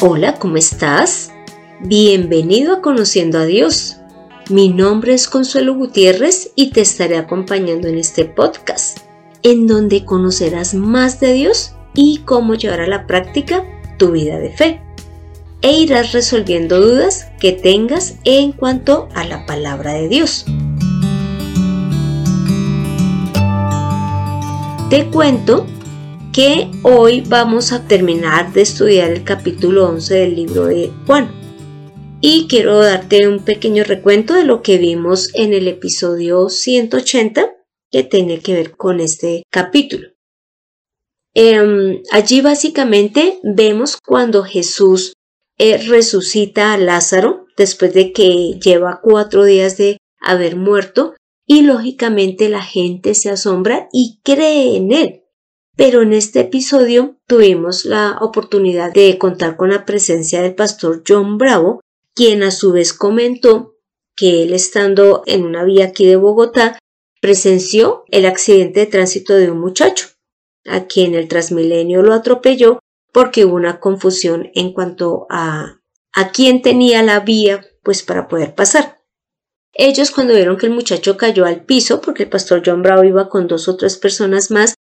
Hola, ¿cómo estás? Bienvenido a Conociendo a Dios. Mi nombre es Consuelo Gutiérrez y te estaré acompañando en este podcast, en donde conocerás más de Dios y cómo llevar a la práctica tu vida de fe. E irás resolviendo dudas que tengas en cuanto a la palabra de Dios. Te cuento que hoy vamos a terminar de estudiar el capítulo 11 del libro de Juan. Y quiero darte un pequeño recuento de lo que vimos en el episodio 180 que tiene que ver con este capítulo. Em, allí básicamente vemos cuando Jesús eh, resucita a Lázaro después de que lleva cuatro días de haber muerto y lógicamente la gente se asombra y cree en él. Pero en este episodio tuvimos la oportunidad de contar con la presencia del pastor John Bravo, quien a su vez comentó que él estando en una vía aquí de Bogotá presenció el accidente de tránsito de un muchacho, a quien el Transmilenio lo atropelló porque hubo una confusión en cuanto a a quién tenía la vía pues para poder pasar. Ellos cuando vieron que el muchacho cayó al piso, porque el pastor John Bravo iba con dos o tres personas más,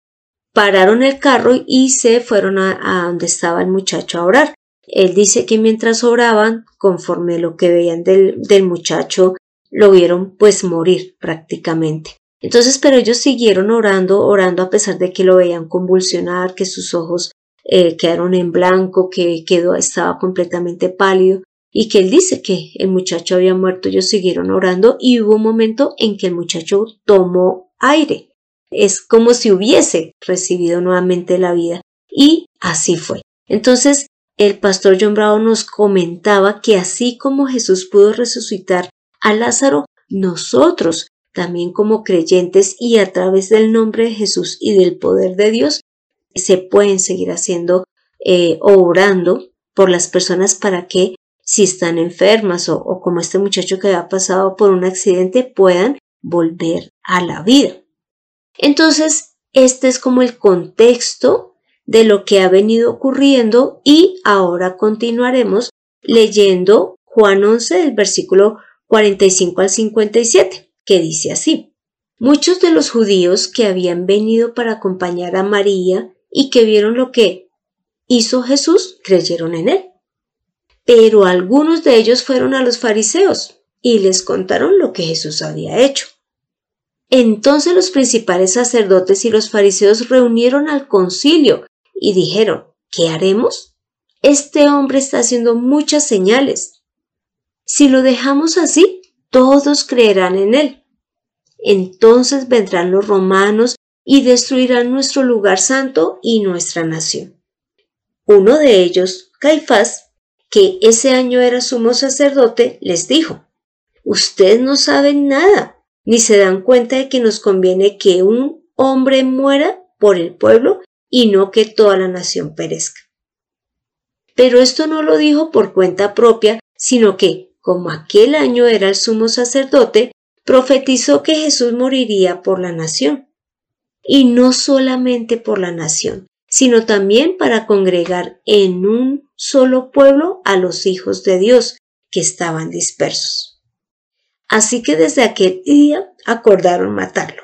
pararon el carro y se fueron a, donde estaba el muchacho a orar. Él dice que mientras oraban, conforme lo que veían del, del muchacho, lo vieron pues morir prácticamente. Entonces, pero ellos siguieron orando, orando a pesar de que lo veían convulsionar, que sus ojos eh, quedaron en blanco, que quedó, estaba completamente pálido y que él dice que el muchacho había muerto. Ellos siguieron orando y hubo un momento en que el muchacho tomó aire es como si hubiese recibido nuevamente la vida. Y así fue. Entonces, el pastor John Bravo nos comentaba que así como Jesús pudo resucitar a Lázaro, nosotros también como creyentes y a través del nombre de Jesús y del poder de Dios, se pueden seguir haciendo eh, orando por las personas para que si están enfermas o, o como este muchacho que había pasado por un accidente puedan volver a la vida. Entonces, este es como el contexto de lo que ha venido ocurriendo y ahora continuaremos leyendo Juan 11 del versículo 45 al 57, que dice así. Muchos de los judíos que habían venido para acompañar a María y que vieron lo que hizo Jesús creyeron en él. Pero algunos de ellos fueron a los fariseos y les contaron lo que Jesús había hecho. Entonces los principales sacerdotes y los fariseos reunieron al concilio y dijeron, ¿qué haremos? Este hombre está haciendo muchas señales. Si lo dejamos así, todos creerán en él. Entonces vendrán los romanos y destruirán nuestro lugar santo y nuestra nación. Uno de ellos, Caifás, que ese año era sumo sacerdote, les dijo, Ustedes no saben nada ni se dan cuenta de que nos conviene que un hombre muera por el pueblo y no que toda la nación perezca. Pero esto no lo dijo por cuenta propia, sino que, como aquel año era el sumo sacerdote, profetizó que Jesús moriría por la nación. Y no solamente por la nación, sino también para congregar en un solo pueblo a los hijos de Dios que estaban dispersos. Así que desde aquel día acordaron matarlo.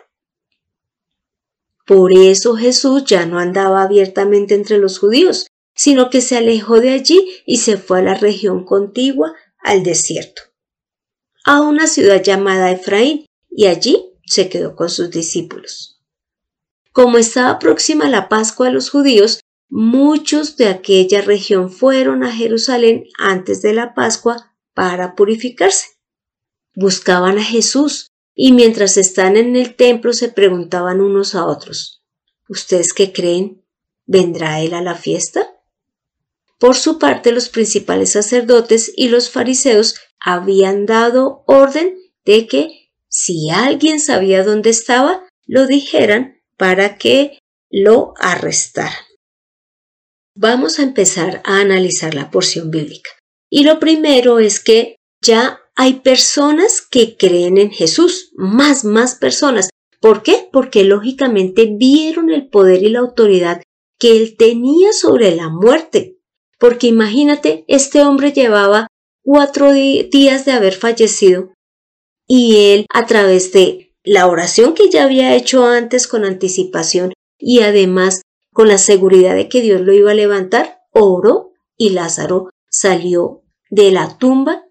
Por eso Jesús ya no andaba abiertamente entre los judíos, sino que se alejó de allí y se fue a la región contigua, al desierto, a una ciudad llamada Efraín, y allí se quedó con sus discípulos. Como estaba próxima la Pascua de los judíos, muchos de aquella región fueron a Jerusalén antes de la Pascua para purificarse buscaban a Jesús y mientras están en el templo se preguntaban unos a otros, ¿Ustedes qué creen? ¿Vendrá él a la fiesta? Por su parte, los principales sacerdotes y los fariseos habían dado orden de que si alguien sabía dónde estaba, lo dijeran para que lo arrestaran. Vamos a empezar a analizar la porción bíblica. Y lo primero es que ya hay personas que creen en Jesús, más, más personas. ¿Por qué? Porque lógicamente vieron el poder y la autoridad que él tenía sobre la muerte. porque imagínate, este hombre llevaba cuatro días de haber fallecido y él a través de la oración que ya había hecho antes con anticipación y además con la seguridad de que Dios lo iba a levantar, oró y Lázaro salió de la tumba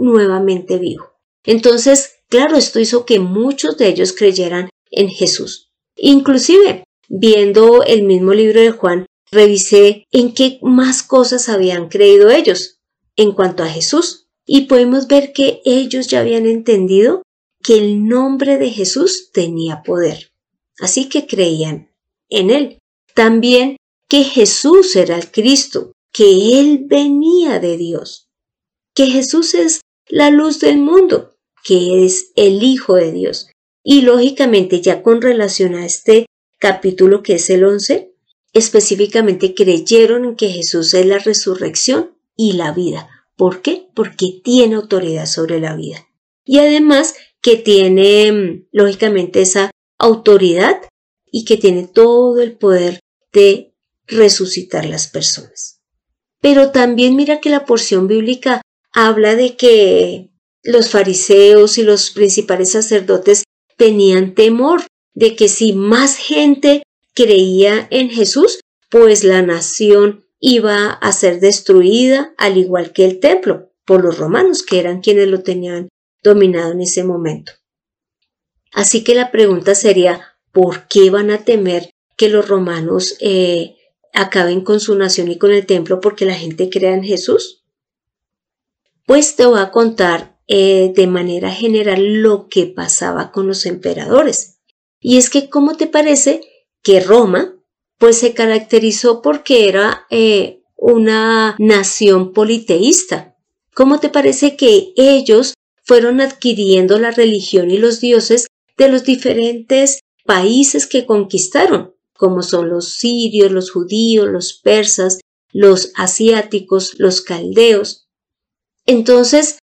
nuevamente vivo. Entonces, claro, esto hizo que muchos de ellos creyeran en Jesús. Inclusive, viendo el mismo libro de Juan, revisé en qué más cosas habían creído ellos en cuanto a Jesús y podemos ver que ellos ya habían entendido que el nombre de Jesús tenía poder. Así que creían en él. También que Jesús era el Cristo, que él venía de Dios, que Jesús es la luz del mundo, que es el Hijo de Dios. Y lógicamente ya con relación a este capítulo que es el 11, específicamente creyeron en que Jesús es la resurrección y la vida. ¿Por qué? Porque tiene autoridad sobre la vida. Y además que tiene, mm, lógicamente, esa autoridad y que tiene todo el poder de resucitar las personas. Pero también mira que la porción bíblica habla de que los fariseos y los principales sacerdotes tenían temor de que si más gente creía en Jesús, pues la nación iba a ser destruida al igual que el templo por los romanos, que eran quienes lo tenían dominado en ese momento. Así que la pregunta sería, ¿por qué van a temer que los romanos eh, acaben con su nación y con el templo porque la gente crea en Jesús? Pues te voy a contar eh, de manera general lo que pasaba con los emperadores. Y es que, ¿cómo te parece que Roma, pues se caracterizó porque era eh, una nación politeísta? ¿Cómo te parece que ellos fueron adquiriendo la religión y los dioses de los diferentes países que conquistaron, como son los sirios, los judíos, los persas, los asiáticos, los caldeos. Entonces,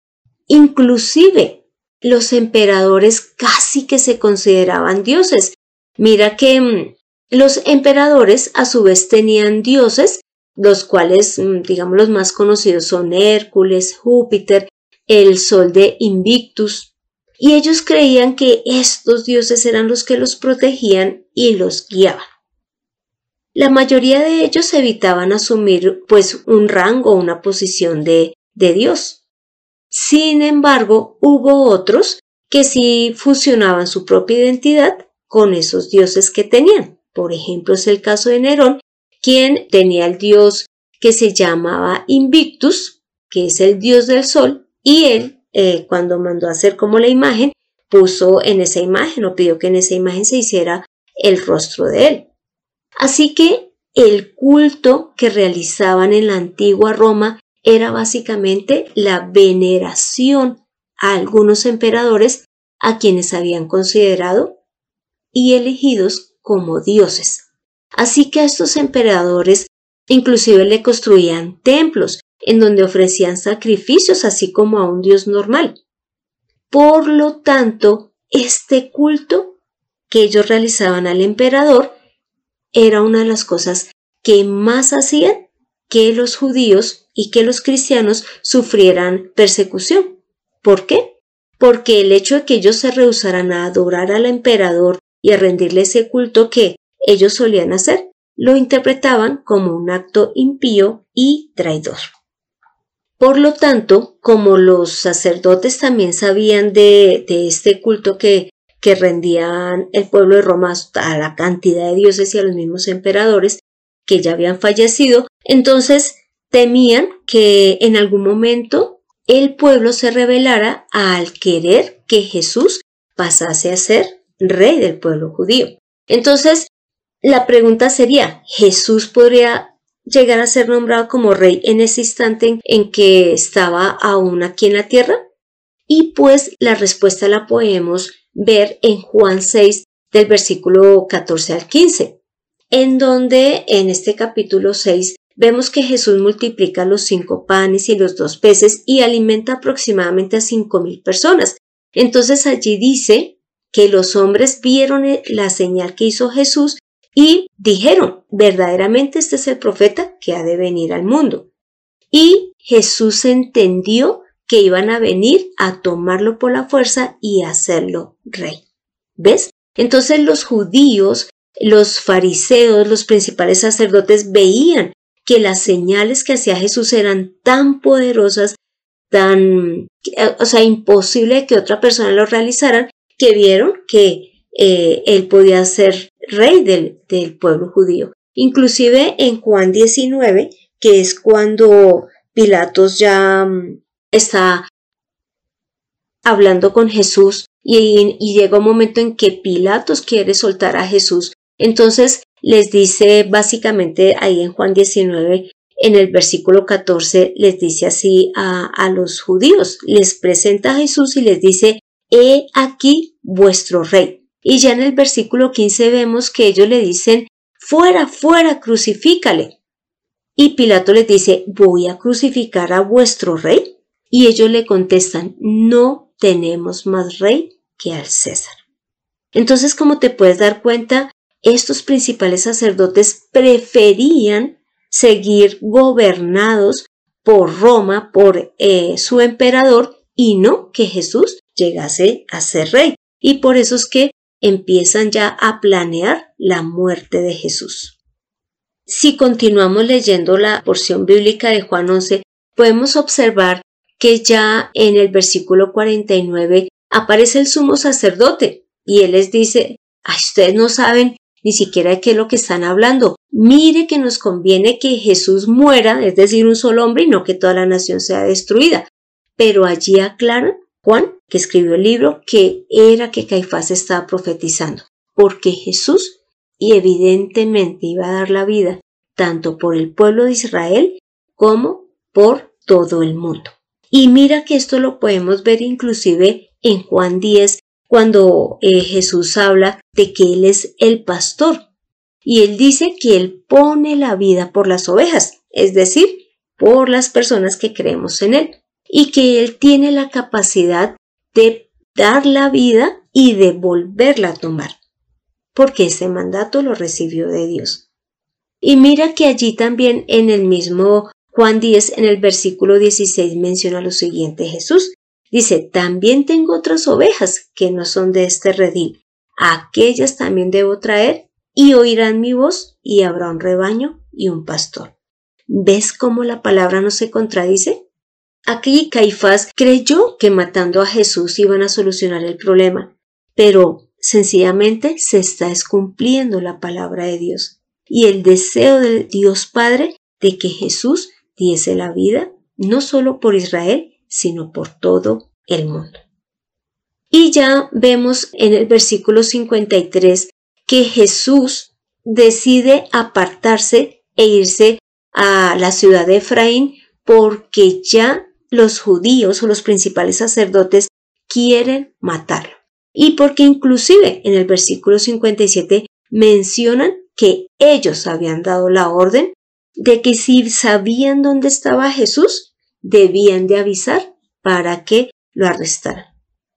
inclusive los emperadores casi que se consideraban dioses. Mira que mm, los emperadores a su vez tenían dioses, los cuales, mm, digamos, los más conocidos son Hércules, Júpiter, el sol de Invictus, y ellos creían que estos dioses eran los que los protegían y los guiaban. La mayoría de ellos evitaban asumir pues un rango o una posición de, de Dios. Sin embargo, hubo otros que sí fusionaban su propia identidad con esos dioses que tenían. Por ejemplo, es el caso de Nerón, quien tenía el dios que se llamaba Invictus, que es el dios del sol, y él, eh, cuando mandó a hacer como la imagen, puso en esa imagen o pidió que en esa imagen se hiciera el rostro de él. Así que el culto que realizaban en la antigua Roma era básicamente la veneración a algunos emperadores a quienes habían considerado y elegidos como dioses. Así que a estos emperadores inclusive le construían templos en donde ofrecían sacrificios así como a un dios normal. Por lo tanto, este culto que ellos realizaban al emperador era una de las cosas que más hacían que los judíos y que los cristianos sufrieran persecución. ¿Por qué? Porque el hecho de que ellos se rehusaran a adorar al emperador y a rendirle ese culto que ellos solían hacer, lo interpretaban como un acto impío y traidor. Por lo tanto, como los sacerdotes también sabían de, este culto que, que rendían el pueblo de Roma a la cantidad de dioses y a los mismos emperadores que ya habían fallecido, entonces temían que en algún momento el pueblo se rebelara al querer que Jesús pasase a ser rey del pueblo judío. Entonces, la pregunta sería, ¿Jesús podría llegar a ser nombrado como rey en ese instante en, que estaba aún aquí en la tierra? Y pues la respuesta la podemos ver en Juan 6 del versículo 14 al 15, en donde en este capítulo 6 vemos que Jesús multiplica los cinco panes y los dos peces y alimenta aproximadamente a cinco mil personas. Entonces allí dice que los hombres vieron la señal que hizo Jesús y dijeron, verdaderamente este es el profeta que ha de venir al mundo. y Jesús entendió que iban a venir a tomarlo por la fuerza y hacerlo rey. ¿Ves? Entonces los judíos, los fariseos, los principales sacerdotes veían que las señales que hacía Jesús eran tan poderosas, tan, o sea, imposible que otra persona lo realizaran, que vieron que eh, él podía ser rey del, del pueblo judío. Inclusive en Juan 19, que es cuando Pilatos ya mm, está hablando con Jesús y, llega un momento en que Pilatos quiere soltar a Jesús. Entonces les dice básicamente ahí en Juan 19, en el versículo 14, les dice así a, los judíos, les presenta a Jesús y les dice, he aquí vuestro rey. Y ya en el versículo 15 vemos que ellos le dicen, fuera, fuera, crucifícale. Y Pilato les dice, voy a crucificar a vuestro rey. Y ellos le contestan, no tenemos más rey que al César. Entonces, como te puedes dar cuenta, estos principales sacerdotes preferían seguir gobernados por Roma, por eh, su emperador, y no que Jesús llegase a ser rey. Y por eso es que empiezan ya a planear la muerte de Jesús. Si continuamos leyendo la porción bíblica de Juan 11, podemos observar que ya en el versículo 49 aparece el sumo sacerdote y él les dice, Ay, ustedes no saben ni siquiera de qué es lo que están hablando. Mire que nos conviene que Jesús muera, es decir, un solo hombre y no que toda la nación sea destruida. Pero allí aclaran Juan, que escribió el libro, que era que Caifás estaba profetizando, porque Jesús y evidentemente iba a dar la vida tanto por el pueblo de Israel como por todo el mundo. Y mira que esto lo podemos ver inclusive en Juan 10, cuando eh, Jesús habla de que Él es el pastor. Y Él dice que Él pone la vida por las ovejas, es decir, por las personas que creemos en Él. Y que Él tiene la capacidad de dar la vida y de volverla a tomar. Porque ese mandato lo recibió de Dios. Y mira que allí también en el mismo Juan 10, en el versículo 16, menciona lo siguiente Jesús. Dice, también tengo otras ovejas que no son de este redil. aquellas también debo traer y oirán mi voz y habrá un rebaño y un pastor. ¿Ves cómo la palabra no se contradice? Aquí Caifás creyó que matando a Jesús iban a solucionar el problema, pero sencillamente se está escumpliendo la palabra de Dios y el deseo de Dios Padre de que Jesús diese la vida no solo por Israel, sino por todo el mundo. Y ya vemos en el versículo 53 que Jesús decide apartarse e irse a la ciudad de Efraín porque ya los judíos o los principales sacerdotes quieren matarlo. Y porque inclusive en el versículo 57 mencionan que ellos habían dado la orden de que si sabían dónde estaba Jesús, debían de avisar para que lo arrestaran.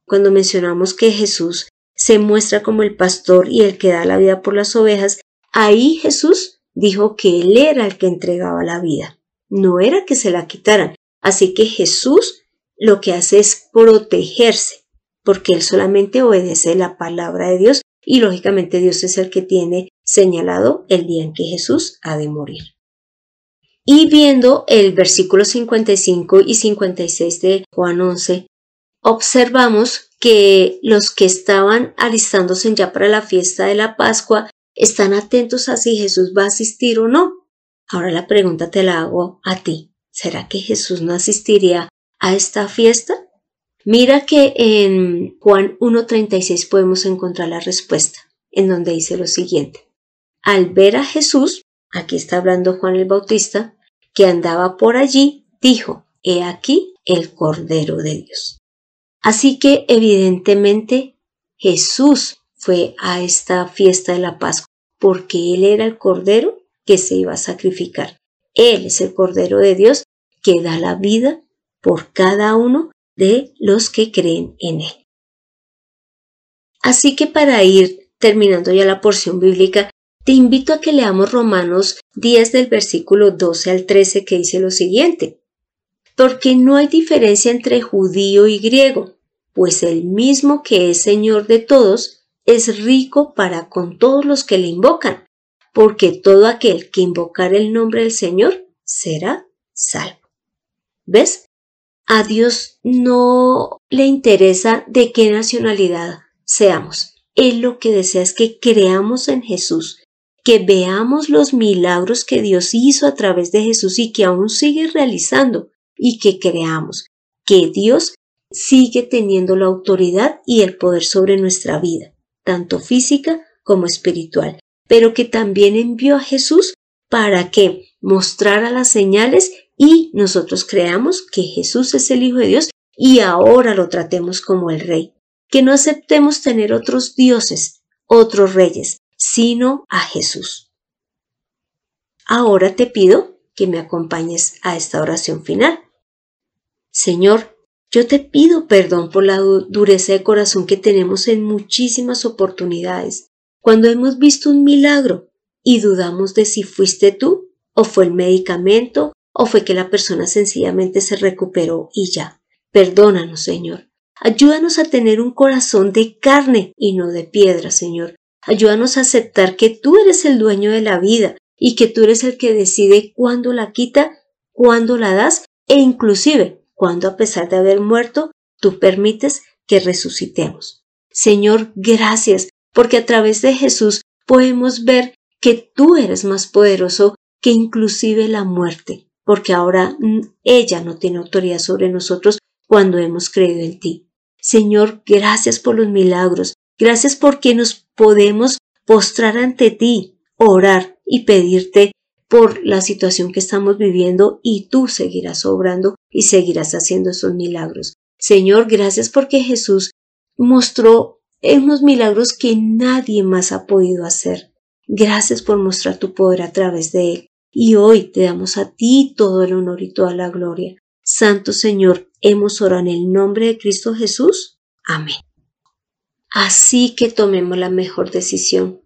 Cuando mencionamos que Jesús se muestra como el pastor y el que da la vida por las ovejas, ahí Jesús dijo que Él era el que entregaba la vida, no era que se la quitaran. Así que Jesús lo que hace es protegerse, porque Él solamente obedece la palabra de Dios y lógicamente Dios es el que tiene señalado el día en que Jesús ha de morir. Y viendo el versículo 55 y 56 de Juan 11, observamos que los que estaban alistándose ya para la fiesta de la Pascua están atentos a si Jesús va a asistir o no. Ahora la pregunta te la hago a ti. ¿Será que Jesús no asistiría a esta fiesta? Mira que en Juan 1.36 podemos encontrar la respuesta, en donde dice lo siguiente. Al ver a Jesús, aquí está hablando Juan el Bautista, que andaba por allí, dijo, He aquí el Cordero de Dios. Así que evidentemente Jesús fue a esta fiesta de la Pascua porque Él era el Cordero que se iba a sacrificar. Él es el Cordero de Dios que da la vida por cada uno de los que creen en Él. Así que para ir terminando ya la porción bíblica, te invito a que leamos Romanos 10 del versículo 12 al 13 que dice lo siguiente. porque no hay diferencia entre judío y griego, pues el mismo que es Señor de todos es rico para con todos los que le invocan, porque todo aquel que invocar el nombre del Señor será salvo. ¿Ves? A Dios no le interesa de qué nacionalidad seamos. Él lo que desea es que creamos en Jesús, que veamos los milagros que Dios hizo a través de Jesús y que aún sigue realizando, y que creamos que Dios sigue teniendo la autoridad y el poder sobre nuestra vida, tanto física como espiritual, pero que también envió a Jesús para que mostrara las señales y nosotros creamos que Jesús es el Hijo de Dios y ahora lo tratemos como el Rey, que no aceptemos tener otros dioses, otros reyes, sino a Jesús. Ahora te pido que me acompañes a esta oración final. Señor, yo te pido perdón por la dureza de corazón que tenemos en muchísimas oportunidades, cuando hemos visto un milagro y dudamos de si fuiste tú, o fue el medicamento, o fue que la persona sencillamente se recuperó y ya. Perdónanos, Señor. Ayúdanos a tener un corazón de carne y no de piedra, Señor. Ayúdanos a aceptar que tú eres el dueño de la vida y que tú eres el que decide cuándo la quita, cuándo la das e inclusive cuando a pesar de haber muerto, tú permites que resucitemos. Señor, gracias, porque a través de Jesús podemos ver que tú eres más poderoso que inclusive la muerte, porque ahora ella no tiene autoridad sobre nosotros cuando hemos creído en ti. Señor, gracias por los milagros, gracias porque nos podemos postrar ante ti, orar y pedirte por la situación que estamos viviendo y tú seguirás obrando y seguirás haciendo esos milagros. Señor, gracias porque Jesús mostró unos milagros que nadie más ha podido hacer. Gracias por mostrar tu poder a través de él. Y hoy te damos a ti todo el honor y toda la gloria. Santo Señor, hemos orado en el nombre de Cristo Jesús. Amén. Así que tomemos la mejor decisión.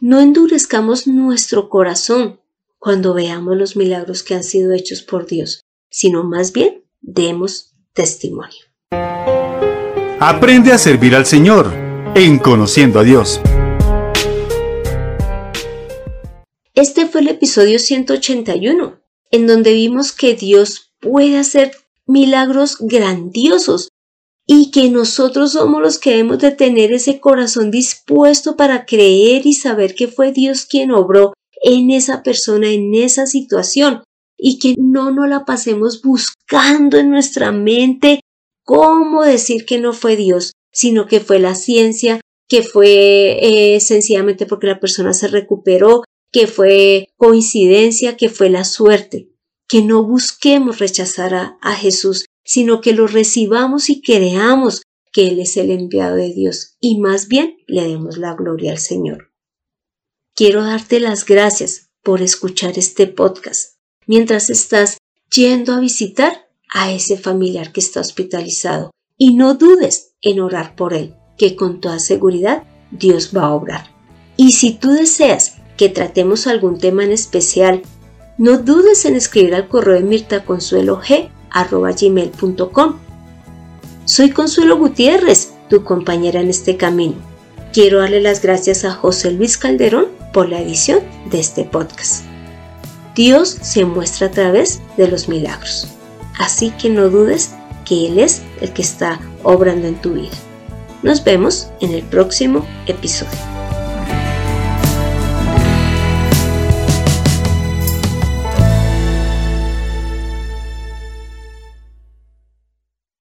No endurezcamos nuestro corazón cuando veamos los milagros que han sido hechos por Dios, sino más bien demos testimonio. Aprende a servir al Señor en conociendo a Dios. Este fue el episodio 181, en donde vimos que Dios puede hacer milagros grandiosos y que nosotros somos los que debemos de tener ese corazón dispuesto para creer y saber que fue Dios quien obró en esa persona, en esa situación, y que no nos la pasemos buscando en nuestra mente cómo decir que no fue Dios, sino que fue la ciencia, que fue eh, sencillamente porque la persona se recuperó, que fue coincidencia, que fue la suerte. Que no busquemos rechazar a Jesús, sino que lo recibamos y creamos que Él es el enviado de Dios y más bien le demos la gloria al Señor. Quiero darte las gracias por escuchar este podcast mientras estás yendo a visitar a ese familiar que está hospitalizado y no dudes en orar por él, que con toda seguridad Dios va a obrar. Y si tú deseas que tratemos algún tema en especial, no dudes en escribir al correo de mirtaconsuelog.com. Soy Consuelo Gutiérrez, tu compañera en este camino. Quiero darle las gracias a José Luis Calderón por la edición de este podcast. Dios se muestra a través de los milagros. Así que no dudes que Él es el que está obrando en tu vida. Nos vemos en el próximo episodio.